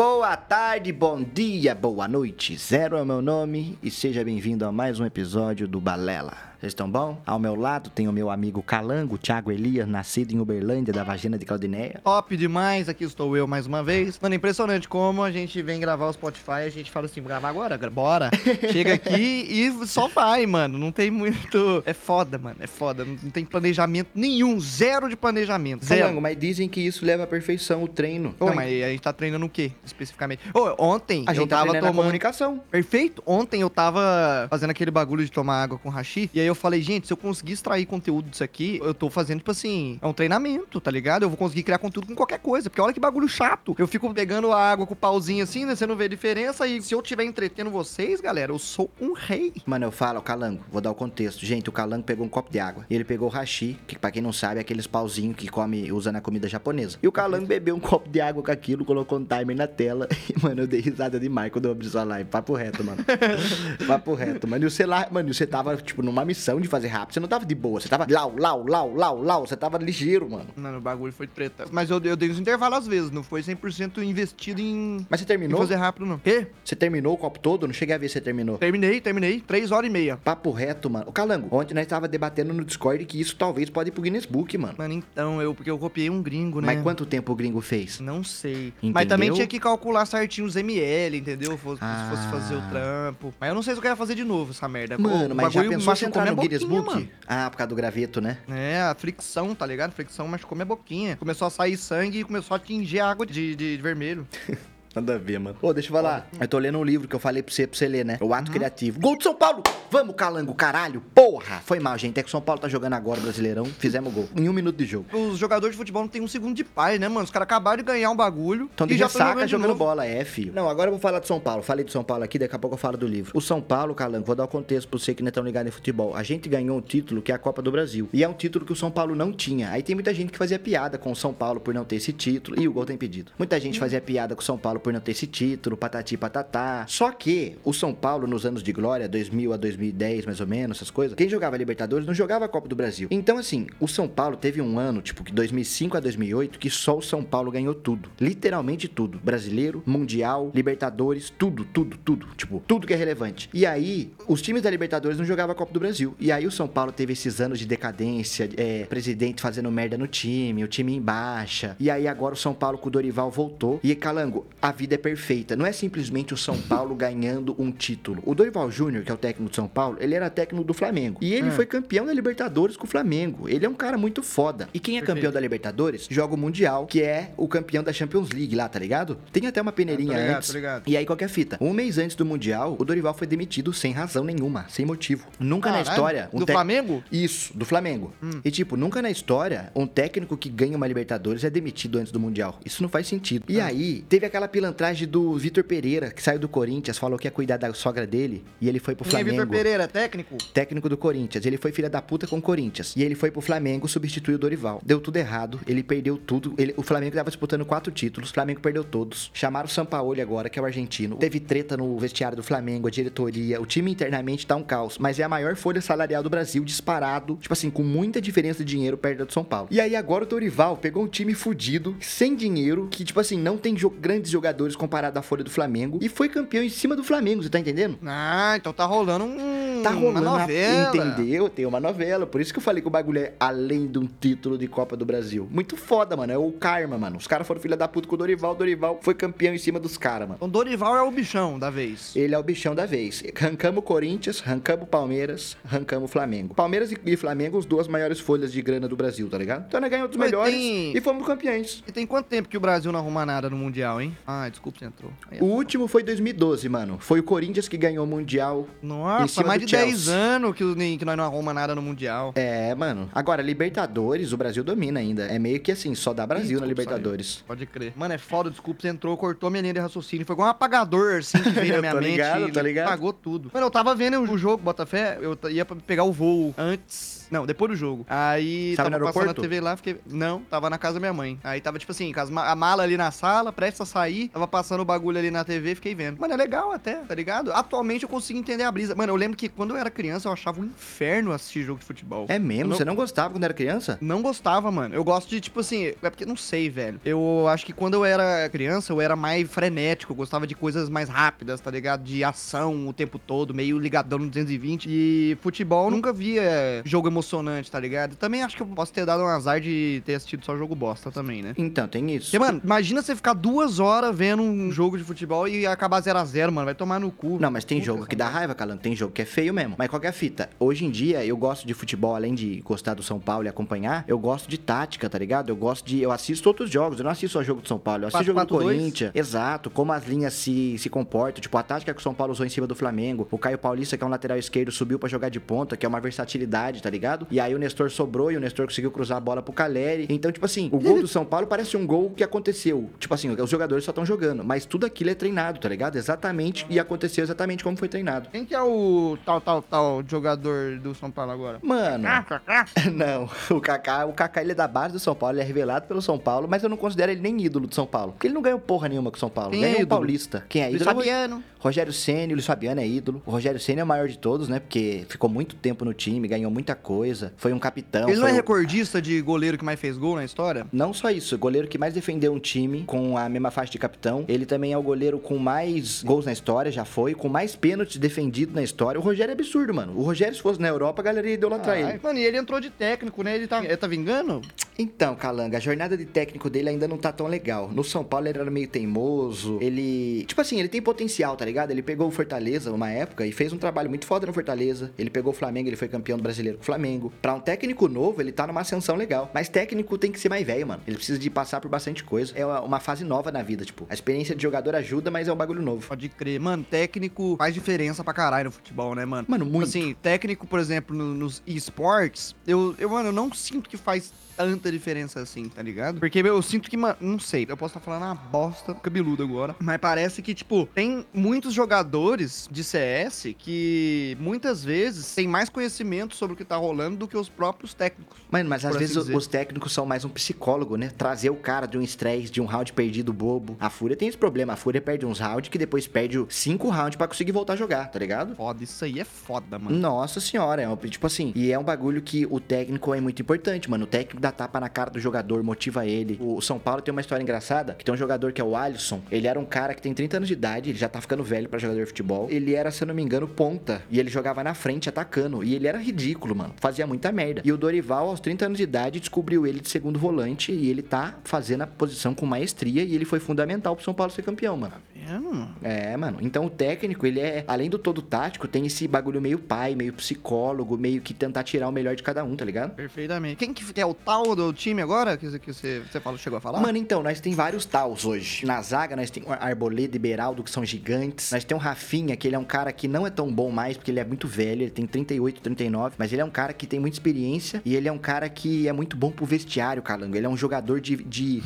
Boa tarde, bom dia, boa noite. Zero é o meu nome e seja bem-vindo a mais um episódio do Balela. Vocês estão bom? Ao meu lado tem o meu amigo Calango, Thiago Elias, nascido em Uberlândia, da vagina de Claudineia. Top demais, aqui estou eu mais uma vez. Mano, impressionante como a gente vem gravar o Spotify, a gente fala assim, gravar agora? Bora. Chega aqui e só vai, mano. Não tem muito... É foda, mano, é foda. Não tem planejamento nenhum, zero de planejamento, zero. Calango, mas dizem que isso leva à perfeição, o treino. Não, mas a gente tá treinando o quê, especificamente? Ô, ontem a gente eu tá tava a tomando... comunicação. Perfeito. Ontem eu tava fazendo aquele bagulho de tomar água com hashi, e aí eu falei, gente, se eu conseguir extrair conteúdo disso aqui, eu tô fazendo, tipo assim, é um treinamento, tá ligado? Eu vou conseguir criar conteúdo com qualquer coisa, porque olha que bagulho chato. Eu fico pegando a água com o pauzinho assim, né? Você não vê a diferença, e se eu tiver entretendo vocês, galera, eu sou um rei. Mano, eu falo, Calango, vou dar o contexto. Gente, o Calango pegou um copo de água. E ele pegou o hashi, que pra quem não sabe, é aqueles pauzinhos que come, usa na comida japonesa. E o Calango bebeu um copo de água com aquilo, colocou um timer na tela. E, mano, eu dei risada demais quando eu abri sua live. Papo reto, mano. Papo reto, mano. E você lá, mano, e você tava, tipo, numa missão de fazer rápido. Você não tava de boa, você tava lau, lau, lau, lau, lau. Você tava ligeiro, mano. Mano, o bagulho foi treta. Mas eu, eu dei os intervalos às vezes, não foi 100% investido em, Mas você em terminou? fazer rápido, não. Quê? Você terminou o copo todo? Não cheguei a ver se você terminou. Terminei, terminei. Três horas e meia. Papo reto, mano. O Calango, ontem nós tava debatendo no Discord que isso talvez pode ir pro Guinness Book, mano. Mano, então, eu, porque eu copiei um gringo, né? Mas quanto tempo o gringo fez? Não sei. Entendeu? Mas também tinha que calcular certinho os ml, entendeu? Fosse, Ah. Se fosse fazer o trampo. Mas eu não sei se eu quero fazer de novo essa merda. Mano, mas já pensou se entrar no Guinness boquinha, Book? mano. Ah, por causa do graveto, né? É, a fricção, tá ligado? Fricção machucou minha boquinha. Começou a sair sangue e começou a atingir a água de, de- de vermelho. Nada a ver, mano. Ô, deixa eu falar. Eu tô lendo um livro que eu falei pra você, pra você ler, né? O Ato Criativo. Gol de São Paulo! Vamos, calango, caralho! Porra! Foi mal, gente. É que o São Paulo tá jogando agora, Brasileirão. Fizemos gol. Em um minuto de jogo. Os jogadores de futebol não tem um segundo de paz, né, mano? Os caras acabaram de ganhar um bagulho. Então de já de jogando novo. bola, é, filho. Não, agora eu vou falar de São Paulo. Falei de São Paulo aqui, daqui a pouco eu falo do livro. O São Paulo, Calango, vou dar o contexto pra você que não é tão ligado em futebol. A gente ganhou um título que é a Copa do Brasil. E é um título que o São Paulo não tinha. Aí tem muita gente que fazia piada com o São Paulo por não ter esse título. E o gol tá impedido. Muita gente fazia piada com o São Paulo por não ter esse título, patati patatá. Só que o São Paulo, nos anos de glória, 2000 a 2010, mais ou menos, essas coisas, quem jogava Libertadores não jogava a Copa do Brasil. Então, assim, o São Paulo teve um ano, tipo, que 2005 a 2008, que só o São Paulo ganhou tudo. Literalmente tudo. Brasileiro, Mundial, Libertadores, tudo, tudo, tudo. Tipo, tudo que é relevante. E aí, os times da Libertadores não jogavam a Copa do Brasil. E aí o São Paulo teve esses anos de decadência, é, presidente fazendo merda no time, o time em baixa. E aí agora o São Paulo com o Dorival voltou. E Calango, a vida é perfeita. Não é simplesmente o São Paulo ganhando um título. O Dorival Júnior, que é o técnico do São Paulo, ele era técnico do Flamengo. E ele Hum. foi campeão da Libertadores com o Flamengo. Ele é um cara muito foda. E quem é campeão Perfeito. da Libertadores joga o Mundial, que é o campeão da Champions League lá, tá ligado? Tem até uma peneirinha Ah, ligado, antes. E aí, qualquer fita. Um mês antes do Mundial, o Dorival foi demitido sem razão nenhuma, sem motivo. Nunca na Caralho, história. um Do tec- Flamengo? Isso, do Flamengo. E tipo, nunca na história um técnico que ganha uma Libertadores é demitido antes do Mundial. Isso não faz sentido. E aí, teve aquela pilantragem do Vitor Pereira, que saiu do Corinthians, falou que ia cuidar da sogra dele, e ele foi pro Quem é Flamengo. Vitor Pereira, técnico? Técnico do Corinthians. Ele foi filha da puta com o Corinthians. E ele foi pro Flamengo substituir o Dorival. Deu tudo errado. Ele perdeu tudo. Ele- o Flamengo tava disputando quatro títulos. O Flamengo perdeu todos. Chamaram o Sampaoli agora, que é o argentino. Teve treta no vestiário do Flamengo, a diretoria. O time internamente tá um caos. Mas é a maior folha salarial do Brasil, disparado. Tipo assim, com muita diferença de dinheiro perto do São Paulo. E aí agora o Dorival pegou um time fudido, sem dinheiro, que tipo assim, não tem jo- grandes jogadores comparado à folha do Flamengo. E foi campeão em cima do Flamengo, você tá entendendo? Ah, então tá rolando um, Tá rolando uma uma- novela. entendeu? Tem uma novela. Por isso que eu falei que o bagulho é além de um título de Copa do Brasil. Muito foda, mano. É o karma, mano. Os caras foram filha da puta com o Dorival. O Dorival foi campeão em cima dos caras, mano. Então Dorival é o bichão da vez. Ele é o bichão da vez. Rancamos o Corinthians, rancamos o Palmeiras, rancamos o Flamengo. Palmeiras e- Flamengo, as duas maiores folhas de grana do Brasil, tá ligado? Então nós ganhamos dos Mas melhores tem- e fomos campeões. E tem quanto tempo que o Brasil não arruma nada no Mundial, hein? Ah, desculpa, você entrou. Aí, O último foi 2012, mano. Foi o Corinthians que ganhou o Mundial Nossa, mais de 10 Chelsea. anos que, que nós não arruma nada no Mundial. É, mano. Agora, Libertadores, o Brasil domina ainda. É meio que assim, só dá Brasil na Desculpa, Libertadores. Pode crer. Mano, é foda, desculpa, você entrou, cortou minha linha de raciocínio. Foi igual um apagador, assim, que veio na minha Tô mente. ligado, e tô ligado. Apagou tudo. Mano, eu tava vendo o jogo, Botafé, eu ia pegar o voo antes. Não, depois do jogo. Aí Tava tava passando na aeroporto? TV lá, fiquei. Não, tava na casa da minha mãe. Aí tava, tipo assim, a mala ali na sala, prestes a sair. Tava passando o bagulho ali na TV, fiquei vendo. Mano, é legal até, tá ligado? Atualmente eu consigo entender a brisa. Mano, eu lembro que quando eu era criança eu achava um inferno assistir jogo de futebol. É mesmo? não- Você não gostava quando era criança? Não gostava, mano. Eu gosto de, tipo assim, é porque não sei, velho. Eu acho que quando eu era criança, eu era mais frenético. Eu gostava de coisas mais rápidas, tá ligado? De ação o tempo todo, meio ligadão no 220. E futebol eu nunca via jogo emocionante, tá ligado? Também acho que eu posso ter dado um azar de ter assistido só jogo bosta também, né? Então, tem isso. Porque, mano, imagina você ficar duas horas vendo um jogo de futebol e acabar 0 a 0 mano. Vai tomar no cu. Não, mas tem Puta jogo que dá raiva, Calango. Tem jogo que é feio mesmo. Mas qual que é a fita? Hoje em dia, eu gosto de futebol, além de gostar do São Paulo e acompanhar, eu gosto de tática, tá ligado? Eu gosto de. Eu assisto outros jogos. Eu não assisto só jogo do São Paulo. Eu assisto jogo do 4-4-2? Corinthians. Exato. Como as linhas se, se comportam. Tipo, a tática que o São Paulo usou em cima do Flamengo. O Caio Paulista, que é um lateral esquerdo, subiu pra jogar de ponta, que é uma versatilidade, tá ligado? E aí o Nestor sobrou e o Nestor conseguiu cruzar a bola pro Caleri. Então, tipo assim, o gol do São Paulo parece um gol que aconteceu. Tipo assim, os jogadores só estão jogando. Mas tudo aquilo é treinado, tá ligado? Exatamente. E aconteceu exatamente como foi treinado. Quem que é o tal, tal, tal jogador do São Paulo agora? Mano, Kaká. não, o Kaká, o Kaká ele é da base do São Paulo, ele é revelado pelo São Paulo, mas eu não considero ele nem ídolo do São Paulo. Porque ele não ganhou porra nenhuma com o São Paulo. Quem é ganhou o ídolo? Paulista. Quem é Luiz ídolo? é o Fabiano. Rogério Ceni, o Luiz Fabiano é ídolo. O Rogério Ceni é o maior de todos, né? Porque ficou muito tempo no time, ganhou muita coisa, foi um capitão. Ele não é o- recordista de goleiro que mais fez gol na história? Não só isso, o goleiro que mais defendeu um time com a mesma faixa de capitão. Ele também é o goleiro com mais gols na história, já foi, com mais pênaltis defendido na história. O Rogério é absurdo, mano. O Rogério, se fosse na Europa, a galera ia idolatrar ele. Ai, Mano, e ele entrou de técnico, né? Ele tá, ele tá vingando? Então, Calanga, a jornada de técnico dele ainda não tá tão legal. No São Paulo ele era meio teimoso, ele... Tipo assim, ele tem potencial, tá ligado? Ele pegou o Fortaleza numa época e fez um trabalho muito foda no Fortaleza. Ele pegou o Flamengo, ele foi campeão do brasileiro com o Flamengo. Pra um técnico novo, ele tá numa ascensão legal. Mas técnico tem que ser mais velho, mano. Ele precisa de passar por bastante coisa. É uma fase nova na vida, tipo. A experiência de jogador ajuda, mas é um bagulho novo. Pode crer. Mano, técnico faz diferença pra caralho no futebol, né, mano? Mano, muito. Assim, técnico, por exemplo, no- nos esportes, eu, eu, mano, eu não sinto que faz tanta diferença assim, tá ligado? Porque meu, eu sinto que, mano, não sei, eu posso estar falando uma bosta cabeluda agora, mas parece que, tipo, tem muitos jogadores de CS que muitas vezes têm mais conhecimento sobre o que tá rolando do que os próprios técnicos. Mano, mas às por vezes assim dizer. os técnicos são mais um psicólogo, né? Trazer o cara de um estresse, de um round perdido bobo. A Fúria tem esse problema. A Fúria perde uns rounds que depois perde cinco rounds pra conseguir voltar a jogar, tá ligado? Foda, isso aí é foda, mano. Nossa senhora, é um, tipo assim, e é um bagulho que o técnico é muito importante, mano. O técnico dá tapa na cara do jogador, motiva ele. O São Paulo tem uma história engraçada, que tem um jogador que é o Alisson. Ele era um cara que tem 30 anos de idade, ele já tá ficando velho pra jogador de futebol. Ele era, se eu não me engano, ponta. E ele jogava na frente, atacando. E ele era ridículo, mano. Fazia muita merda. E o Dorival, aos 30 anos de idade, descobriu ele de segundo volante. E ele tá fazendo a posição com maestria. E ele foi fundamental pro São Paulo ser campeão, mano. vendo, mano? É, mano. Então o técnico, ele é, além do todo tático, tem esse bagulho meio pai, meio psicólogo, meio que tentar tirar o melhor de cada um, tá ligado? Perfeitamente. Quem que é o tal do time agora que, você- que você, você falou, chegou a falar? Mano, então, nós tem vários taus hoje. Na zaga, nós tem Arboleda e Beraldo, que são gigantes. Nós tem o Rafinha, que ele é um cara que não é tão bom mais, porque ele é muito velho, ele tem 38, 39, mas ele é um cara que tem muita experiência e ele é um cara que é muito bom pro vestiário, Calango. Ele é um jogador de... de...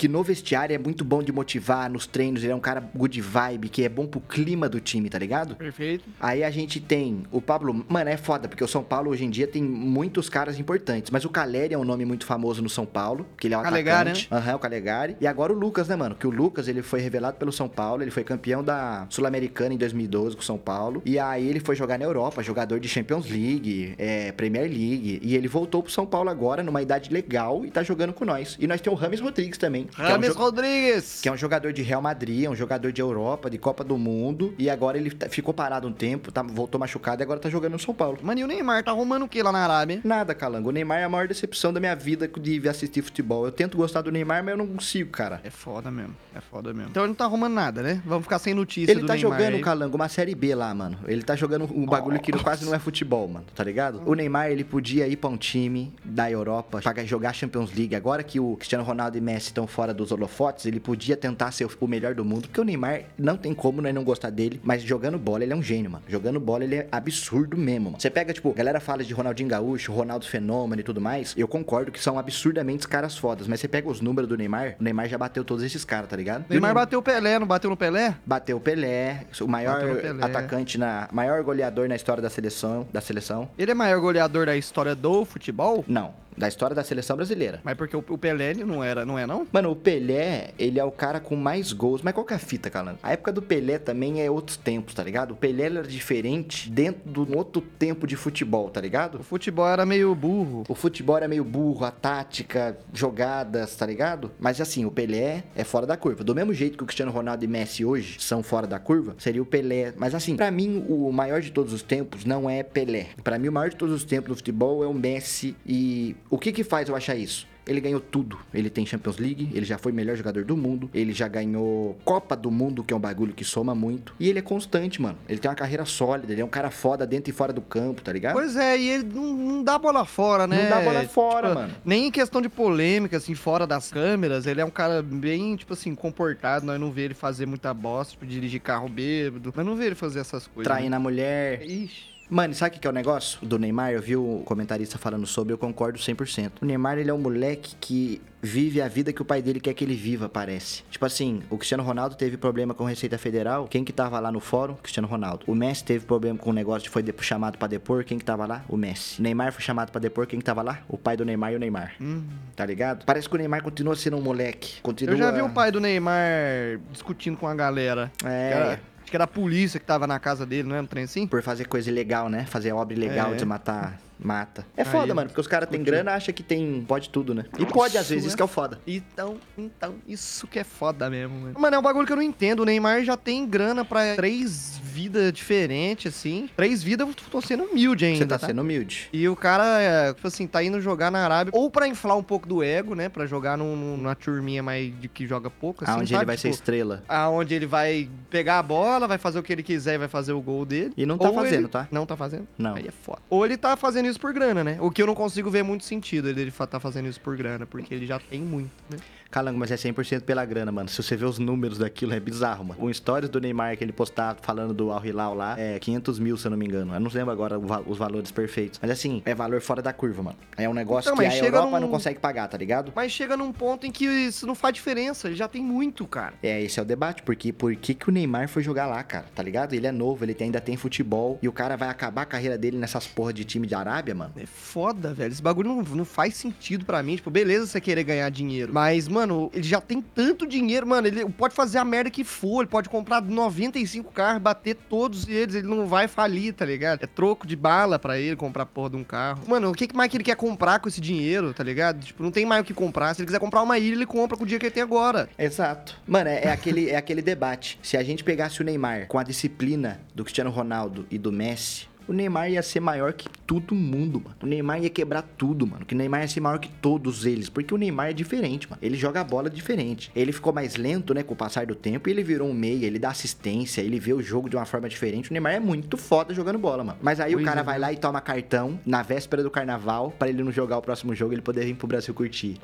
Que no vestiário é muito bom de motivar, nos treinos, ele é um cara good vibe, que é bom pro clima do time, tá ligado? Perfeito. Aí a gente tem o Pablo. Mano, é foda, porque o São Paulo hoje em dia tem muitos caras importantes. Mas o Caleri é um nome muito famoso no São Paulo, que ele é o Calegari, atacante. Aham, o Calegari. E agora o Lucas, né, mano? Que o Lucas, ele foi revelado pelo São Paulo, ele foi campeão da Sul-Americana em 2012 com o São Paulo. E aí ele foi jogar na Europa, jogador de Champions League, é, Premier League. E ele voltou pro São Paulo agora, numa idade legal, e tá jogando com nós. E nós temos o Rames Rodrigues também. Que é um Rames Rodrigues. que é um jogador de Real Madrid, é um jogador de Europa, de Copa do Mundo. E agora ele tá- ficou parado um tempo, tá- voltou machucado e agora tá jogando no São Paulo. Mano, e o Neymar tá arrumando o que lá na Arábia? Nada, Calango. O Neymar é a maior decepção da minha vida de assistir futebol. Eu tento gostar do Neymar, mas eu não consigo, cara. É foda mesmo, é foda mesmo. Então ele não tá arrumando nada, né? Vamos ficar sem notícia Ele do tá Neymar jogando, aí. Calango, uma Série B lá, mano. Ele tá jogando um bagulho que quase não é futebol, mano, tá ligado? O Neymar, ele podia ir pra um time da Europa, pra jogar Champions League. Agora que o Cristiano Ronaldo e Messi estão fora dos holofotes, ele podia tentar ser o melhor do mundo, porque o Neymar não tem como nós não gostar dele, mas jogando bola, ele é um gênio, mano. Jogando bola, ele é absurdo mesmo, mano. Você pega, tipo, galera fala de Ronaldinho Gaúcho, Ronaldo Fenômeno e tudo mais, eu concordo que são absurdamente caras fodas, mas você pega os números do Neymar, o Neymar já bateu todos esses caras, tá ligado? O Neymar bateu o Pelé, não bateu no Pelé? Bateu o Pelé, o maior Pelé. atacante na maior goleador na história da seleção, da seleção. Ele é maior goleador da história do futebol? Não, da história da seleção brasileira. Mas porque o o Pelé não era, não é não? Mano, Mano, o Pelé, ele é o cara com mais gols. Mas qual que é a fita, Calango? A época do Pelé também é outros tempos, tá ligado? O Pelé era diferente dentro do outro tempo de futebol, tá ligado? O futebol era meio burro. O futebol era meio burro, a tática, jogadas, tá ligado? Mas assim, o Pelé é fora da curva. Do mesmo jeito que o Cristiano Ronaldo e Messi hoje são fora da curva, seria o Pelé. Mas assim, para mim, o maior de todos os tempos não é Pelé. Para mim, o maior de todos os tempos no futebol é o Messi. E o que que faz eu achar isso? Ele ganhou tudo. Ele tem Champions League, ele já foi melhor jogador do mundo, ele já ganhou Copa do Mundo, que é um bagulho que soma muito. E ele é constante, mano. Ele tem uma carreira sólida, ele é um cara foda dentro e fora do campo, tá ligado? Pois é, e ele não, não dá bola fora, né? Não dá bola fora, Tipo, mano. Nem em questão de polêmica, assim, fora das câmeras, ele é um cara bem, tipo assim, comportado. Nós não vê ele fazer muita bosta, tipo, dirigir carro bêbado. Mas não vê ele fazer essas coisas. Traindo a mulher. Né? Ixi. Mano, sabe o que é o negócio do Neymar? Eu vi o comentarista falando sobre, eu concordo 100%. O Neymar, ele é um moleque que vive a vida que o pai dele quer que ele viva, parece. Tipo assim, o Cristiano Ronaldo teve problema com a Receita Federal, quem que tava lá no fórum? Cristiano Ronaldo. O Messi teve problema com o negócio, foi de- chamado pra depor, quem que tava lá? O Messi. O Neymar foi chamado pra depor, quem que tava lá? O pai do Neymar e o Neymar. Hum. Tá ligado? Parece que o Neymar continua sendo um moleque. Continua... Eu já vi o pai do Neymar discutindo com a galera. É. Era- acho que era a polícia que tava na casa dele, não é? Um trem assim? Por fazer coisa ilegal, né? Fazer obra ilegal É. de matar, mata. É Aí, foda, mano, porque os caras têm grana acham que tem. Pode tudo, né? E pode, às vezes, é isso que é o foda. Então, então, isso que é foda mesmo, mano. Mano, é um bagulho que eu não entendo. O Neymar já tem grana pra três vidas diferentes, assim. Três vidas, eu tô sendo humilde ainda. Você tá sendo humilde. E o cara, é, tipo assim, tá indo jogar na Arábia, ou pra inflar um pouco do ego, né? Pra jogar num, num- numa turminha mais de que joga pouco, assim, Aonde ele sabe? vai ser Tipo, estrela. Aonde ele vai pegar a bola, vai fazer o que ele quiser e vai fazer o gol dele. E não tá Ou fazendo, ele- tá? Não tá fazendo? Não. Aí é foda. Ou ele tá fazendo isso por grana, né? O que eu não consigo ver muito sentido ele fa- tá fazendo isso por grana, porque ele já tem muito, né? Calango, mas é 100% pela grana, mano. Se você vê os números daquilo, é bizarro, mano. O stories do Neymar que ele postava falando do Al Hilal lá é 500 mil, se eu não me engano. Eu não lembro agora os valores perfeitos. Mas assim, é valor fora da curva, mano. É um negócio Então, que a Europa num- não consegue pagar, tá ligado? Mas chega num ponto em que isso não faz diferença, ele já tem muito, cara. É, esse é o debate, porque por que, que o Neymar foi jogar lá, cara? Tá ligado? Ele é novo, ele tem- ainda tem futebol e o cara vai acabar a carreira dele nessas porra de time de Arábia, mano. É foda, velho. Esse bagulho não, não faz sentido pra mim. Tipo, beleza você querer ganhar dinheiro. Mas, mano, ele já tem tanto dinheiro, mano. Ele pode fazer a merda que for. Ele pode comprar 95 carros, bater todos eles. Ele não vai falir, tá ligado? É troco de bala pra ele comprar porra de um carro. Mano, o que mais que ele quer comprar com esse dinheiro, tá ligado? Tipo, não tem mais o que comprar. Se ele quiser comprar uma ilha, ele compra com o dia que ele tem agora. Exato. Mano, é, é aquele, é aquele debate. Se a gente pegasse o Neymar com a disciplina do Cristiano Ronaldo e do Messi, o Neymar ia ser maior que todo mundo, mano. O Neymar ia quebrar tudo, mano. Que o Neymar ia ser maior que todos eles. Porque o Neymar é diferente, mano. Ele joga a bola diferente. Ele ficou mais lento, né, com o passar do tempo. E ele virou um meia, ele dá assistência, ele vê o jogo de uma forma diferente. O Neymar é muito foda jogando bola, mano. Mas aí Pois o cara é, vai lá e toma cartão na véspera do carnaval pra ele não jogar o próximo jogo e ele poder vir pro Brasil curtir.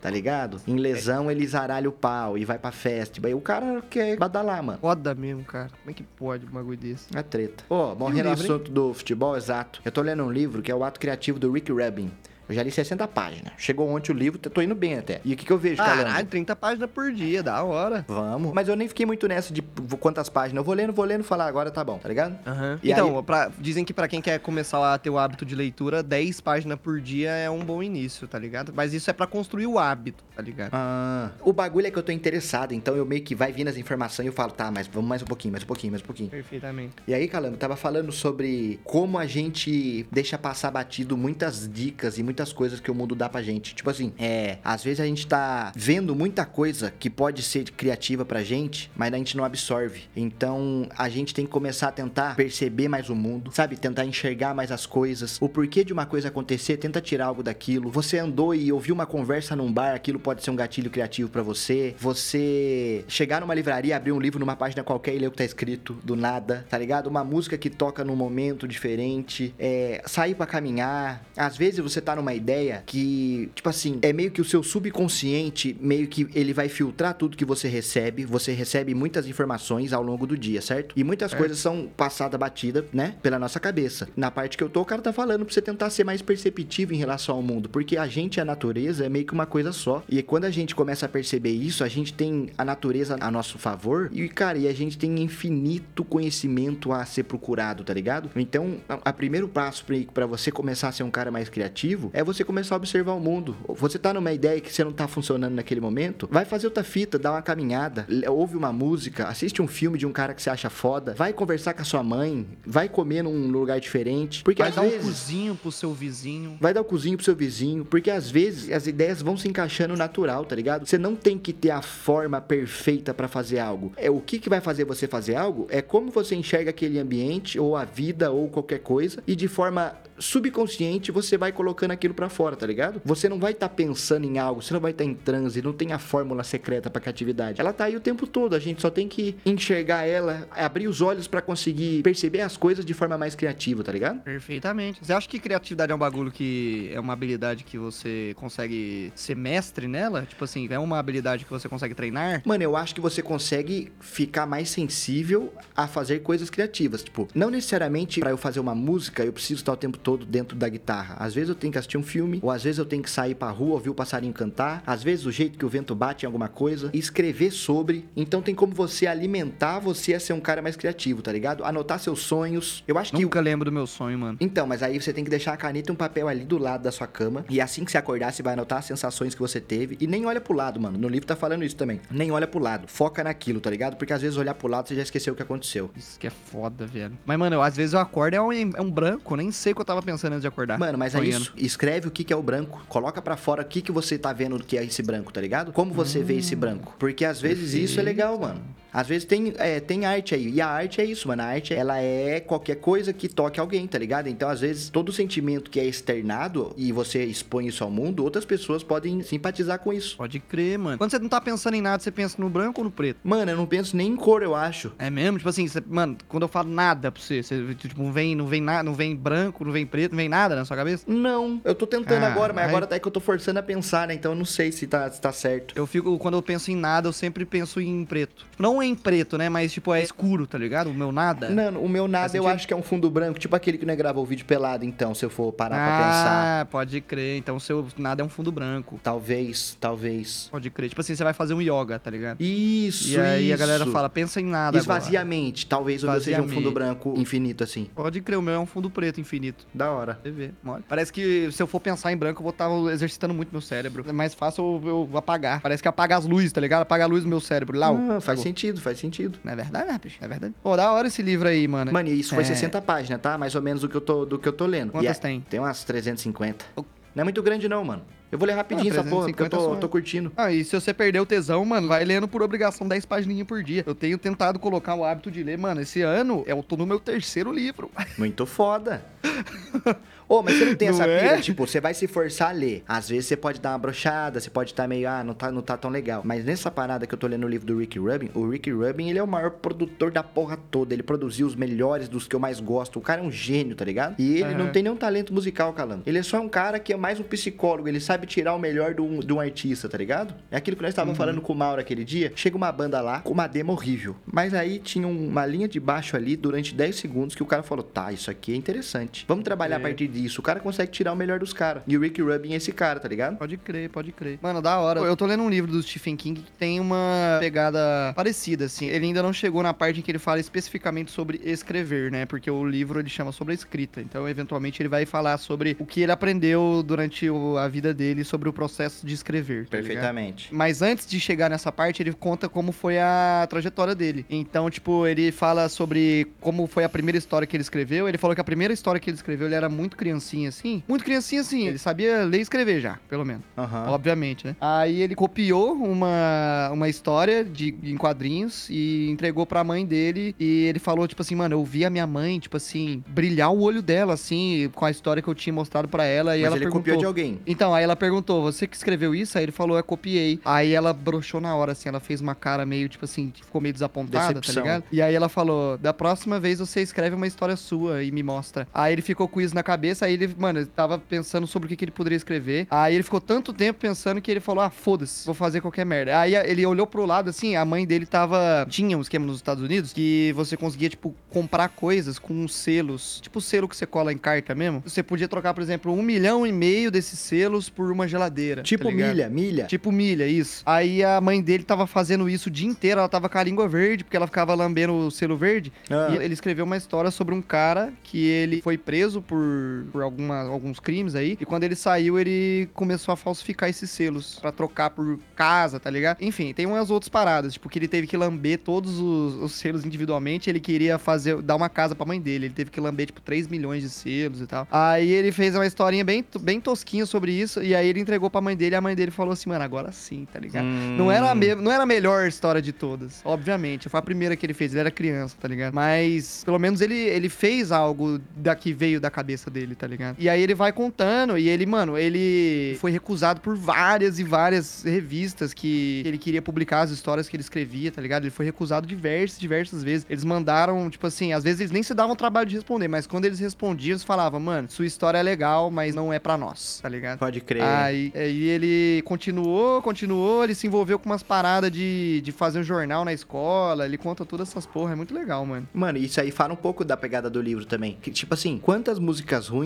Tá ligado? Em lesão ele zaralha o pau e vai pra festa. Aí o cara quer badalar, mano. Foda mesmo, cara. Como é que pode um bagulho desse? É treta. Ô, morrendo no assunto do futebol, exato. Eu tô lendo um livro que é o Ato Criativo do Rick Rubin. Eu já li 60 páginas. Chegou ontem o livro, tô indo bem até. E o que, que eu vejo, Caralho, Calango? 30 páginas por dia, da hora. Vamos. Mas eu nem fiquei muito nessa de quantas páginas. Eu vou lendo, vou lendo, falar agora tá bom, tá ligado? E Então, pra- dizem que pra quem quer começar a ter o hábito de leitura, 10 páginas por dia é um bom início, tá ligado? Mas isso é pra construir o hábito, tá ligado? Ah, o bagulho é que eu tô interessado, então eu meio que vai vindo as informações e eu falo, tá, mas vamos mais um pouquinho, mais um pouquinho, mais um pouquinho. Perfeitamente. E aí, Calango, tava falando sobre como a gente deixa passar batido muitas dicas e muitas coisas que o mundo dá pra gente. Tipo assim, é, às vezes a gente tá vendo muita coisa que pode ser criativa pra gente, mas a gente não absorve. Então, a gente tem que começar a tentar perceber mais o mundo, sabe? Tentar enxergar mais as coisas. O porquê de uma coisa acontecer, tenta tirar algo daquilo. Você andou e ouviu uma conversa num bar, aquilo pode ser um gatilho criativo pra você. Você chegar numa livraria, abrir um livro numa página qualquer e ler o que tá escrito do nada, tá ligado? Uma música que toca num momento diferente, é, sair pra caminhar. Às vezes você tá numa ideia que, tipo assim, é meio que o seu subconsciente, meio que ele vai filtrar tudo que você recebe. Você recebe muitas informações ao longo do dia, certo? E muitas Certo. coisas são passadas batida, né? Pela nossa cabeça. Na parte que eu tô, o cara tá falando pra você tentar ser mais perceptivo em relação ao mundo, porque a gente e a natureza é meio que uma coisa só. E quando a gente começa a perceber isso, a gente tem a natureza a nosso favor e, cara, e a gente tem infinito conhecimento a ser procurado, tá ligado? Então, a, a primeiro passo pra- pra você começar a ser um cara mais criativo é você começar a observar o mundo. Você tá numa ideia que você não tá funcionando naquele momento, vai fazer outra fita, dá uma caminhada, ouve uma música, assiste um filme de um cara que você acha foda, vai conversar com a sua mãe, vai comer num lugar diferente. Porque Vai às dar vezes. um cozinho pro seu vizinho. Vai dar o cozinho pro seu vizinho, porque às vezes as ideias vão se encaixando natural, tá ligado? Você não tem que ter a forma perfeita pra fazer algo. É o que, que vai fazer você fazer algo é como você enxerga aquele ambiente ou a vida ou qualquer coisa e de forma subconsciente você vai colocando aquilo pra fora, tá ligado? Você não vai estar pensando em algo, você não vai estar em transe, não tem a fórmula secreta pra criatividade. Ela tá aí o tempo todo, a gente só tem que enxergar ela, abrir os olhos pra conseguir perceber as coisas de forma mais criativa, tá ligado? Perfeitamente. Você acha que criatividade é um bagulho que é uma habilidade que você consegue ser mestre nela? Tipo assim, é uma habilidade que você consegue treinar? Mano, eu acho que você consegue ficar mais sensível a fazer coisas criativas. Tipo, não necessariamente pra eu fazer uma música eu preciso estar o tempo todo dentro da guitarra. Às vezes eu tenho que assistir um filme, ou às vezes eu tenho que sair pra rua, ouvir o passarinho cantar. Às vezes o jeito que o vento bate em alguma coisa, escrever sobre. Então tem como você alimentar você a ser um cara mais criativo, tá ligado? Anotar seus sonhos. Eu acho que o Nunca lembro do meu sonho, mano. então, mas aí você tem que deixar a caneta e um papel ali do lado da sua cama. E assim que você acordar, você vai anotar as sensações que você teve. E nem olha pro lado, mano. No livro tá falando isso também. Nem olha pro lado. Foca naquilo, tá ligado? Porque às vezes olhar pro lado você já esqueceu o que aconteceu. Isso que é foda, velho. Mas, mano, eu, às vezes eu acordo é um, é um branco, nem sei o que eu tava pensando antes de acordar. Mano, mas é Sonhando. isso. Escreve o que, que é o branco. Coloca pra fora o que, que você tá vendo que é esse branco, tá ligado? Como você vê esse branco. Porque às vezes isso é legal, mano. Às vezes tem, é, tem arte aí. E a arte é isso, mano. A arte, ela é qualquer coisa que toque alguém, tá ligado? Então, às vezes, todo sentimento que é externado e você expõe isso ao mundo, outras pessoas podem simpatizar com isso. Pode crer, mano. Quando você não tá pensando em nada, você pensa no branco ou no preto? Mano, eu não penso nem em cor, eu acho. É mesmo? Tipo assim, você- mano, quando eu falo nada pra você, você tipo, não vem, não vem nada, não vem branco, não vem preto, não vem nada na sua cabeça? Não, eu tô tentando Ah, agora, mas aí- agora até que eu tô forçando a pensar, né? Então eu não sei se tá, se tá certo. Eu fico, quando eu penso em nada, eu sempre penso em preto. Não em preto, né? Mas, tipo, é escuro, tá ligado? O meu nada. Não, o meu nada eu sentido? acho que é um fundo branco, tipo aquele que não gravou o vídeo pelado, então, se eu for parar pra pensar. Ah, pode crer. Então, o seu nada é um fundo branco. Talvez, talvez. Pode crer. Tipo assim, você vai fazer um yoga, tá ligado? Isso, e aí a isso. galera fala, pensa em nada Esvazia a agora. Talvez o meu seja um a fundo branco infinito, assim. Pode crer, o meu é um fundo preto infinito. Da hora. Você vê, mole. Parece que se eu for pensar em branco, eu vou estar exercitando muito meu cérebro. É mais fácil eu, eu apagar. Parece que apaga as luzes, tá ligado? Apaga a luz do meu cérebro. Lá. Ah, faz Acabou. Sentido, faz sentido. Não é verdade, né, bicho? É verdade. Pô, da hora esse livro aí, mano. Mano, e isso foi É. 60 páginas, tá? Mais ou menos do que eu tô, do que eu tô lendo. Quantas é- tem? Tem umas 350. Oh. Não é muito grande não, mano. Eu vou ler rapidinho Ah, essa porra, porque eu 350 tô, tô curtindo. Ah, e se você perder o tesão, mano, vai lendo por obrigação 10 páginas por dia. Eu tenho tentado colocar o hábito de ler, mano. Esse ano eu tô no meu terceiro livro. Muito foda. Ô, mas você não tem Não essa é? pira, tipo, você vai se forçar a ler. Às vezes você pode dar uma brochada, você pode estar meio, ah, não tá, não tá tão legal. Mas nessa parada que eu tô lendo o livro do Rick Rubin, o Rick Rubin, ele é o maior produtor da porra toda. Ele produziu os melhores dos que eu mais gosto. O cara é um gênio, tá ligado? E ele Aham. não tem nenhum talento musical, calando. Ele é só um cara que é mais um psicólogo. Ele sabe tirar o melhor de um, de um artista, tá ligado? É aquilo que nós Uhum. estávamos falando com o Mauro aquele dia. Chega uma banda lá com uma demo horrível. Mas aí tinha uma linha de baixo ali durante 10 segundos que o cara falou: tá, isso aqui é interessante. Vamos trabalhar a É. partir disso. O cara consegue tirar o melhor dos caras. E o Rick Rubin é esse cara, tá ligado? Pode crer, pode crer. Mano, da hora. Eu tô lendo um livro do Stephen King que tem uma pegada parecida, assim. Ele ainda não chegou na parte em que ele fala especificamente sobre escrever, né? Porque o livro ele chama sobre a escrita. Então, eventualmente, ele vai falar sobre o que ele aprendeu durante a vida dele sobre o processo de escrever. tá ligado? Perfeitamente. Mas antes de chegar nessa parte, ele conta como foi a trajetória dele. Então, tipo, ele fala sobre como foi a primeira história que ele escreveu. Ele falou que a primeira história que ele escreveu, ele era muito criancinha assim. Muito criancinha assim. Ele sabia ler e escrever já, pelo menos. Aham. Obviamente, né? Aí ele copiou uma, uma história de, em quadrinhos e entregou pra mãe dele. E ele falou, tipo assim, mano, eu vi a minha mãe, tipo assim, brilhar o olho dela, assim, com a história que eu tinha mostrado pra ela. E Mas ela ele perguntou. copiou de alguém. Então, aí ela perguntou, você que escreveu isso? Aí ele falou, é, copiei. Aí ela broxou na hora, assim, ela fez uma cara meio, tipo assim, que ficou meio desapontada, Decepção. tá ligado? E aí ela falou, da próxima vez você escreve uma história sua e me mostra. Aí ele ficou com isso na cabeça, aí ele, mano, ele tava pensando sobre o que, que ele poderia escrever. Aí ele ficou tanto tempo pensando que ele falou, ah, foda-se, vou fazer qualquer merda. Aí ele olhou pro lado, assim, a mãe dele tava... Tinha um esquema nos Estados Unidos que você conseguia, tipo, comprar coisas com selos. Tipo o selo que você cola em carta mesmo. Você podia trocar, por exemplo, um milhão e meio desses selos por uma geladeira. Tipo tá milha, milha. Tipo milha, isso. Aí a mãe dele tava fazendo isso o dia inteiro, ela tava com a língua verde, porque ela ficava lambendo o selo verde. Ah. E ele escreveu uma história sobre um cara que ele foi preso por, por alguma, alguns crimes aí. E quando ele saiu, ele começou a falsificar esses selos pra trocar por casa, tá ligado? Enfim, tem umas outras paradas, tipo, que ele teve que lamber todos os, os selos individualmente. Ele queria fazer, dar uma casa pra mãe dele. Ele teve que lamber, tipo, 3 milhões de selos e tal. Aí ele fez uma historinha bem, bem tosquinha sobre isso. E aí ele entregou pra mãe dele. E a mãe dele falou assim, mano, agora sim, tá ligado? Hum. Não era, a me- não era a melhor história de todas, obviamente. Foi a primeira que ele fez, ele era criança, tá ligado? Mas, pelo menos, ele, ele fez algo da que veio da cabeça dele, tá ligado? E aí ele vai contando, e ele, mano, ele foi recusado por várias e várias revistas que ele queria publicar as histórias que ele escrevia, tá ligado? Ele foi recusado diversas, diversas vezes. Eles mandaram, tipo assim, às vezes eles nem se davam o trabalho de responder, mas quando eles respondiam, eles falavam, mano, sua história é legal, mas não é pra nós, tá ligado? Pode crer. Aí, aí ele continuou, continuou, ele se envolveu com umas paradas de, de fazer um jornal na escola, ele conta todas essas porra, é muito legal, mano. Mano, isso aí fala um pouco da pegada do livro também. Que, tipo assim, quantas músicas ruins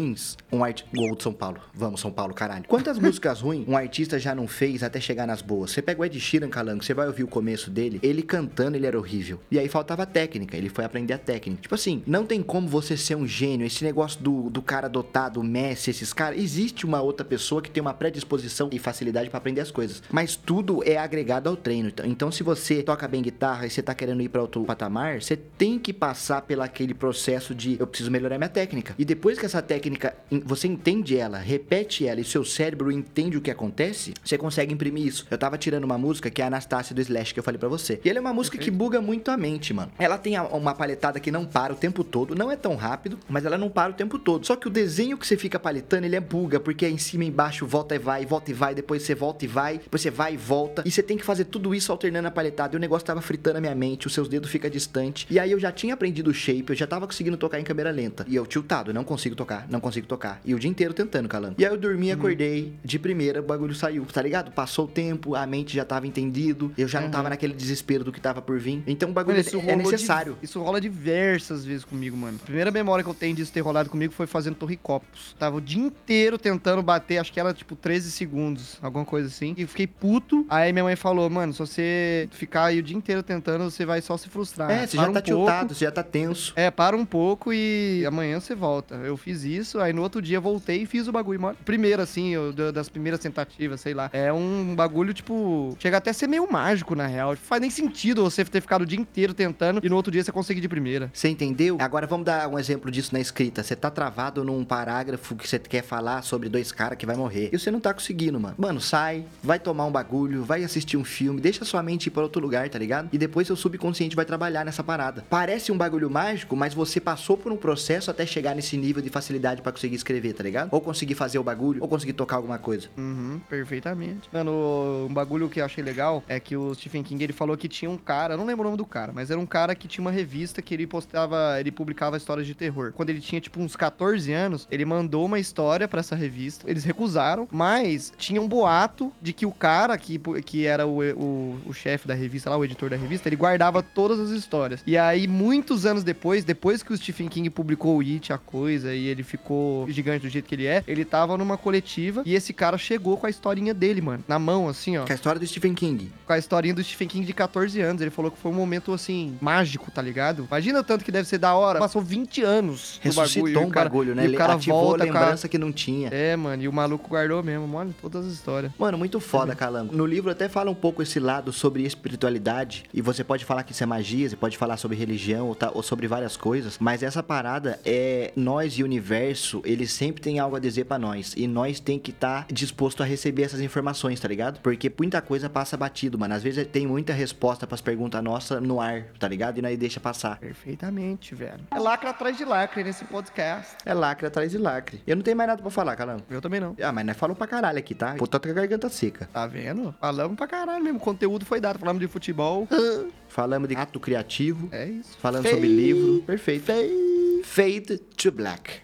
um artista. Gol de São Paulo. Vamos, São Paulo, caralho. Quantas músicas ruins um artista já não fez até chegar nas boas? Você pega o Ed Sheeran, Calango, você vai ouvir o começo dele, ele cantando, ele era horrível. E aí faltava técnica, ele foi aprender a técnica. Tipo assim, não tem como você ser um gênio. Esse negócio do, do cara dotado, o Messi, esses caras. Existe uma outra pessoa que tem uma predisposição e facilidade pra aprender as coisas. Mas tudo é agregado ao treino. Então, então se você toca bem guitarra e você tá querendo ir pra outro patamar, você tem que passar pelo aquele processo de eu preciso melhorar minha técnica. E depois que essa técnica, em- você entende ela, repete ela e seu cérebro entende o que acontece, você consegue imprimir isso. Eu tava tirando uma música que é a Anastácia do Slash, que eu falei pra você. E ela é uma música que buga muito a mente, mano. Ela tem uma paletada que não para o tempo todo, não é tão rápido, mas ela não para o tempo todo. Só que o desenho que você fica paletando, ele é buga, porque é em cima e embaixo, volta e vai, volta e vai, depois você volta e vai, depois você vai e volta. E você tem que fazer tudo isso alternando a paletada. E o negócio tava fritando a minha mente, os seus dedos ficam distante. E aí eu já tinha aprendido o shape, eu já tava conseguindo tocar em câmera lenta. E eu tiltado, não consigo tocar, não consigo tocar. E o dia inteiro tentando, calando. E aí eu dormi, acordei, de primeira, o bagulho saiu, tá ligado? Passou o tempo, a mente já tava entendido, eu já não tava naquele desespero do que tava por vir. Então o bagulho Mano, é, é necessário. di- isso rola diversas vezes comigo, mano. A primeira memória que eu tenho disso ter rolado comigo foi fazendo torricopos. Tava o dia inteiro tentando bater, acho que era tipo 13 segundos, alguma coisa assim. E fiquei puto. Aí minha mãe falou, mano, se você ficar aí o dia inteiro tentando, você vai só se frustrar. é, você Para já um tá pouco. tiltado, você já tá tenso. É, para um pouco e amanhã você volta. Eu fiz isso, aí no outro dia voltei e fiz o bagulho. Primeiro, assim, eu- da- das primeiras tentativas, sei lá. É um bagulho, tipo, chega até a ser meio mágico, na real. Faz nem sentido você ter ficado o dia inteiro tentando e no outro dia você conseguir de primeira. Você entendeu? Agora vamos dar um exemplo disso na escrita. Você tá travado num parágrafo que você quer falar sobre dois caras que vai morrer. E você não tá conseguindo, mano. Mano, sai, vai tomar um bagulho, vai assistir um filme, deixa sua mente ir pra outro lugar, tá ligado? E depois seu subconsciente vai trabalhar nessa parada. Parece um bagulho mágico, mas você passou por um processo até chegar nesse nível de facilidade pra conseguir escrever, tá ligado? Ou conseguir fazer o bagulho, ou conseguir tocar alguma coisa. Uhum, perfeitamente. Mano, um bagulho que eu achei legal é que o Stephen King ele falou que tinha um cara, não lembro o nome do cara, mas era um cara que tinha uma revista que ele postava, ele publicava histórias de terror. Quando ele tinha tipo uns 14 anos, ele mandou uma história pra essa revista. Eles recusaram, mas tinha um boato de que o cara que, que era o, o, o chefe da revista lá, o editor da revista, ele guardava todas as histórias. E aí, muitos anos depois, depois que o Stephen King publicou o It, a coisa, e ele ficou gigante do jeito que ele é, ele tava numa coletiva e esse cara chegou com a historinha dele, mano, na mão, assim, ó. Que é a história do Stephen King. Com a historinha do Stephen King de 14 anos. Ele falou que foi um momento, assim, mágico, tá ligado? Imagina o tanto que deve ser da hora. Passou 20 anos Ressuscitou bagulho. um cara- bagulho, né? E Ele o cara ativou volta a com lembrança que não tinha. É, mano, e o maluco guardou mesmo, olha todas as histórias. Mano, muito foda, Calango. No livro até fala um pouco esse lado sobre espiritualidade. E você pode falar que isso é magia, você pode falar sobre religião ou, tá- ou sobre várias coisas. Mas essa parada é nós e o universo, eles sempre têm algo a dizer pra nós. E nós tem que estar disposto a receber essas informações, tá ligado? Porque muita coisa passa batido, mano. Às vezes tem muita resposta pras perguntas nossas no ar, tá ligado? E nós deixa passar. Perfeitamente, velho. É lacre atrás de lacre nesse podcast. É lacre atrás de lacre. Eu não tenho mais nada pra falar, Calango. Eu também não. Ah, mas nós falamos pra caralho aqui, tá? Pô, tô com a garganta seca. Tá vendo? Falamos pra caralho mesmo. Conteúdo foi dado. Falamos de futebol. Falamos de ato criativo. É isso. Falando Fade- sobre livro. Perfeito. Fade to Black.